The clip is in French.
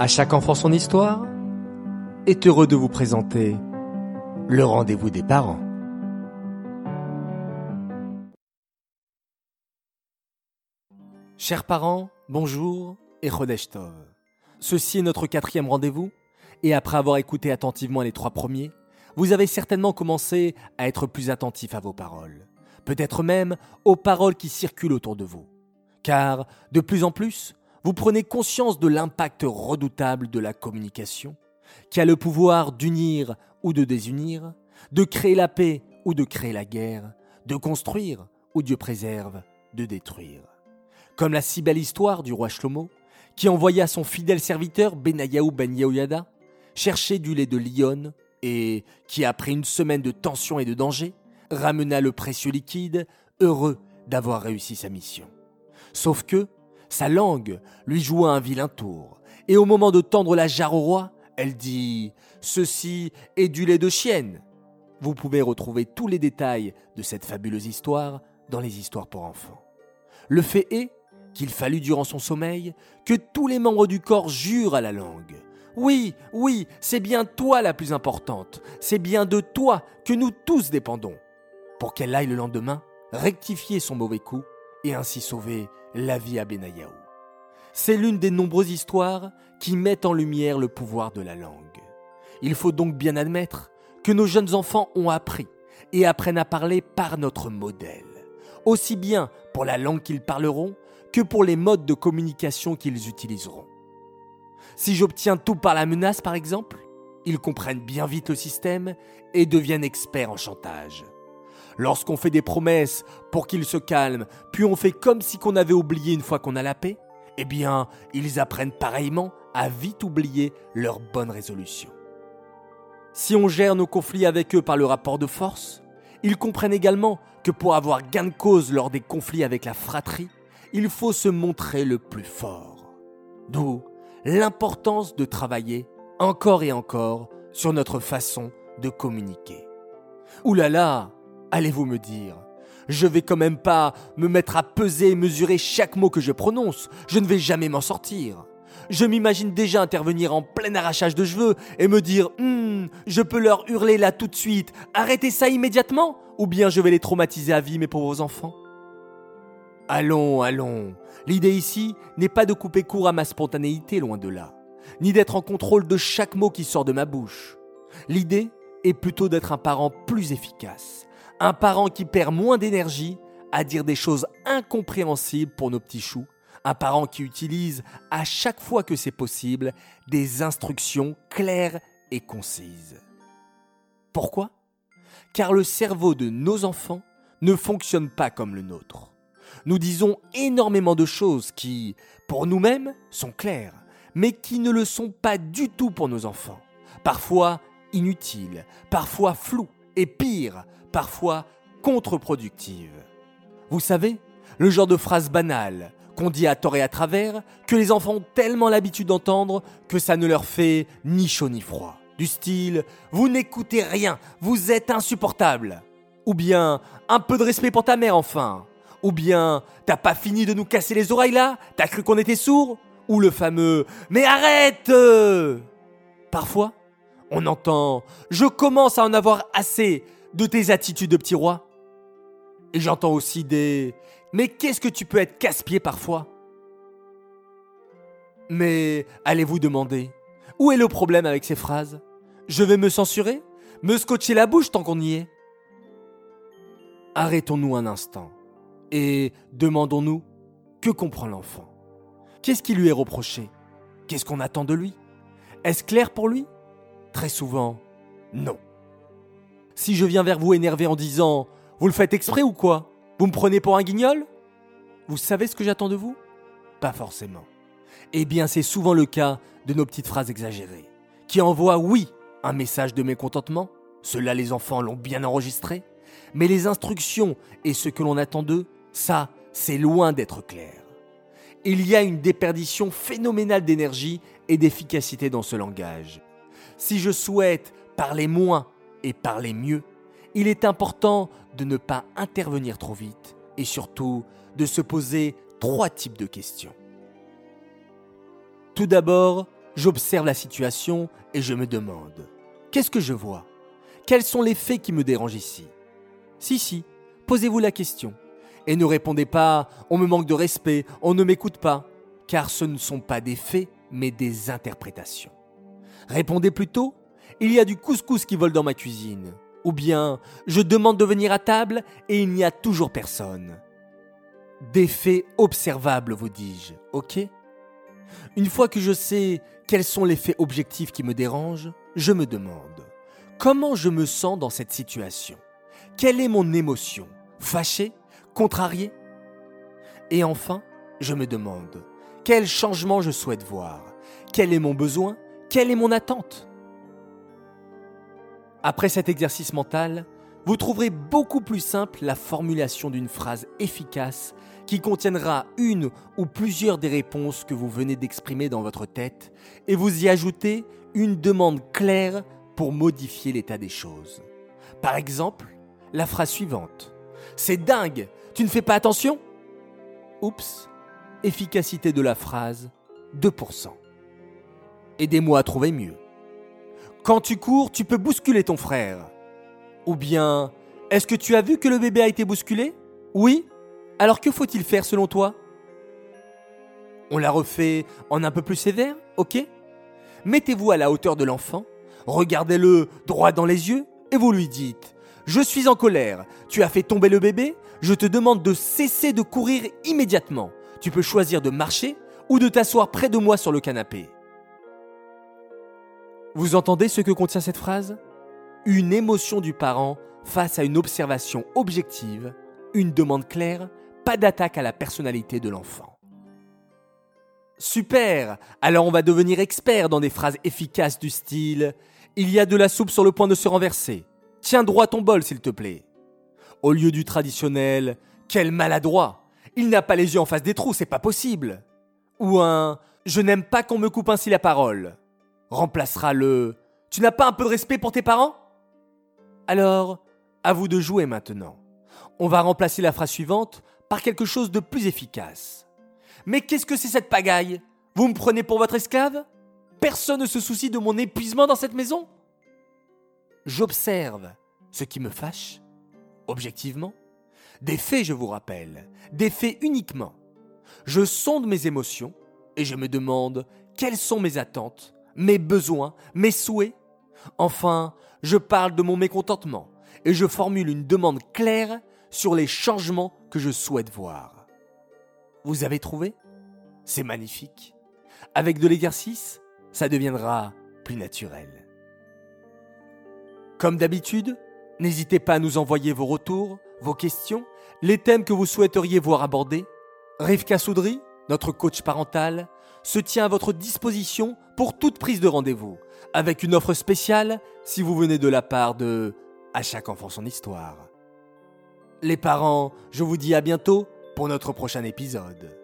À chaque enfant son histoire est heureux de vous présenter le rendez-vous des parents. Chers parents, bonjour et Chodesh Tov. Ceci est notre quatrième rendez-vous et après avoir écouté attentivement les trois premiers, vous avez certainement commencé à être plus attentif à vos paroles, peut-être même aux paroles qui circulent autour de vous. Car, de plus en plus, vous prenez conscience de l'impact redoutable de la communication, qui a le pouvoir d'unir ou de désunir, de créer la paix ou de créer la guerre, de construire ou Dieu préserve, de détruire. Comme la si belle histoire du roi Shlomo, qui envoya son fidèle serviteur Benayahu Ben Yehoyada chercher du lait de Lyon et qui, après une semaine de tension et de danger, ramena le précieux liquide, heureux d'avoir réussi sa mission. Sauf que sa langue lui joua un vilain tour, et au moment de tendre la jarre au roi, elle dit Ceci est du lait de chienne. Vous pouvez retrouver tous les détails de cette fabuleuse histoire dans les histoires pour enfants. Le fait est qu'il fallut durant son sommeil que tous les membres du corps jurent à la langue. Oui, oui, c'est bien toi la plus importante, c'est bien de toi que nous tous dépendons, pour qu'elle aille le lendemain rectifier son mauvais coup et ainsi sauver la vie à Benayahu. C'est l'une des nombreuses histoires qui mettent en lumière le pouvoir de la langue. Il faut donc bien admettre que nos jeunes enfants ont appris et apprennent à parler par notre modèle, aussi bien pour la langue qu'ils parleront que pour les modes de communication qu'ils utiliseront. Si j'obtiens tout par la menace, par exemple, ils comprennent bien vite le système et deviennent experts en chantage. Lorsqu'on fait des promesses pour qu'ils se calment, puis on fait comme si qu'on avait oublié une fois qu'on a la paix, eh bien, ils apprennent pareillement à vite oublier leurs bonnes résolutions. Si on gère nos conflits avec eux par le rapport de force, ils comprennent également que pour avoir gain de cause lors des conflits avec la fratrie, il faut se montrer le plus fort. D'où l'importance de travailler encore et encore sur notre façon de communiquer. Ouh là là, allez-vous me dire je vais quand même pas me mettre à peser et mesurer chaque mot que je prononce. Je ne vais jamais m'en sortir. Je m'imagine déjà intervenir en plein arrachage de cheveux et me dire Hum, je peux leur hurler là tout de suite, arrêtez ça immédiatement, ou bien je vais les traumatiser à vie, mes pauvres enfants. Allons, allons. L'idée ici n'est pas de couper court à ma spontanéité, loin de là, ni d'être en contrôle de chaque mot qui sort de ma bouche. L'idée est plutôt d'être un parent plus efficace, un parent qui perd moins d'énergie à dire des choses incompréhensibles pour nos petits choux. Un parent qui utilise à chaque fois que c'est possible des instructions claires et concises. Pourquoi? Car le cerveau de nos enfants ne fonctionne pas comme le nôtre. Nous disons énormément de choses qui, pour nous-mêmes, sont claires, mais qui ne le sont pas du tout pour nos enfants. Parfois inutiles, parfois floues, et pire, parfois contre-productive. Vous savez, le genre de phrase banale qu'on dit à tort et à travers, que les enfants ont tellement l'habitude d'entendre que ça ne leur fait ni chaud ni froid. Du style Vous n'écoutez rien, vous êtes insupportable. Ou bien Un peu de respect pour ta mère enfin. Ou bien T'as pas fini de nous casser les oreilles là? T'as cru qu'on était sourds Ou le fameux Mais arrête Parfois, on entend Je commence à en avoir assez de tes attitudes de petit roi. Et j'entends aussi des Mais qu'est-ce que tu peux être casse-pied parfois? Mais allez-vous demander Où est le problème avec ces phrases? Je vais me censurer? Me scotcher la bouche tant qu'on y est? Arrêtons-nous un instant et demandons-nous que comprend l'enfant? Qu'est-ce qui lui est reproché? Qu'est-ce qu'on attend de lui? Est-ce clair pour lui? Très souvent, non si je viens vers vous énervé en disant Vous le faites exprès ou quoi? Vous me prenez pour un guignol? Vous savez ce que j'attends de vous? Pas forcément. Eh bien, c'est souvent le cas de nos petites phrases exagérées, qui envoient, oui, un message de mécontentement, cela les enfants l'ont bien enregistré, mais les instructions et ce que l'on attend d'eux, ça, c'est loin d'être clair. Il y a une déperdition phénoménale d'énergie et d'efficacité dans ce langage. Si je souhaite parler moins et parler mieux, il est important de ne pas intervenir trop vite et surtout de se poser trois types de questions. Tout d'abord, J'observe la situation et je me demande, qu'est-ce que je vois? Quels sont les faits qui me dérangent ici? Si, si, posez-vous la question. Et ne répondez pas, on me manque de respect, on ne m'écoute pas, car ce ne sont pas des faits, mais des interprétations. Répondez plutôt, il y a du couscous qui vole dans ma cuisine. Ou bien, je demande de venir à table et il n'y a toujours personne. Des faits observables, vous dis-je, ok? Une fois que je sais quels sont les faits objectifs qui me dérangent, je me demande comment je me sens dans cette situation? Quelle est mon émotion? Fâché? Contrarié? Et enfin, je me demande quel changement je souhaite voir? Quel est mon besoin? Quelle est mon attente? Après cet exercice mental, vous trouverez beaucoup plus simple la formulation d'une phrase efficace qui contiendra une ou plusieurs des réponses que vous venez d'exprimer dans votre tête et vous y ajoutez une demande claire pour modifier l'état des choses. Par exemple, la phrase suivante. C'est dingue, tu ne fais pas attention Oups, efficacité de la phrase 2%. Aidez-moi à trouver mieux. Quand tu cours, tu peux bousculer ton frère. Ou bien, est-ce que tu as vu que le bébé a été bousculé? Oui Alors que faut-il faire selon toi? On la refait en un peu plus sévère, ok? Mettez-vous à la hauteur de l'enfant, regardez-le droit dans les yeux et vous lui dites Je suis en colère, tu as fait tomber le bébé, je te demande de cesser de courir immédiatement. Tu peux choisir de marcher ou de t'asseoir près de moi sur le canapé. Vous entendez ce que contient cette phrase? Une émotion du parent face à une observation objective, une demande claire, pas d'attaque à la personnalité de l'enfant. Super Alors on va devenir expert dans des phrases efficaces du style ⁇ Il y a de la soupe sur le point de se renverser. Tiens droit ton bol s'il te plaît. Au lieu du traditionnel ⁇ Quel maladroit Il n'a pas les yeux en face des trous, c'est pas possible !⁇ Ou un ⁇ Je n'aime pas qu'on me coupe ainsi la parole ⁇ remplacera le ⁇ Tu n'as pas un peu de respect pour tes parents ?⁇ Alors, à vous de jouer maintenant. On va remplacer la phrase suivante par quelque chose de plus efficace. Mais qu'est-ce que c'est cette pagaille? Vous me prenez pour votre esclave? Personne ne se soucie de mon épuisement dans cette maison? J'observe ce qui me fâche, objectivement. Des faits, je vous rappelle, des faits uniquement. Je sonde mes émotions et je me demande quelles sont mes attentes mes besoins, mes souhaits. Enfin, je parle de mon mécontentement et je formule une demande claire sur les changements que je souhaite voir. Vous avez trouvé? C'est magnifique. Avec de l'exercice, ça deviendra plus naturel. Comme d'habitude, n'hésitez pas à nous envoyer vos retours, vos questions, les thèmes que vous souhaiteriez voir abordés. Rivka Soudry, notre coach parental, se tient à votre disposition pour toute prise de rendez-vous, avec une offre spéciale si vous venez de la part de À chaque enfant son histoire. Les parents, je vous dis à bientôt pour notre prochain épisode.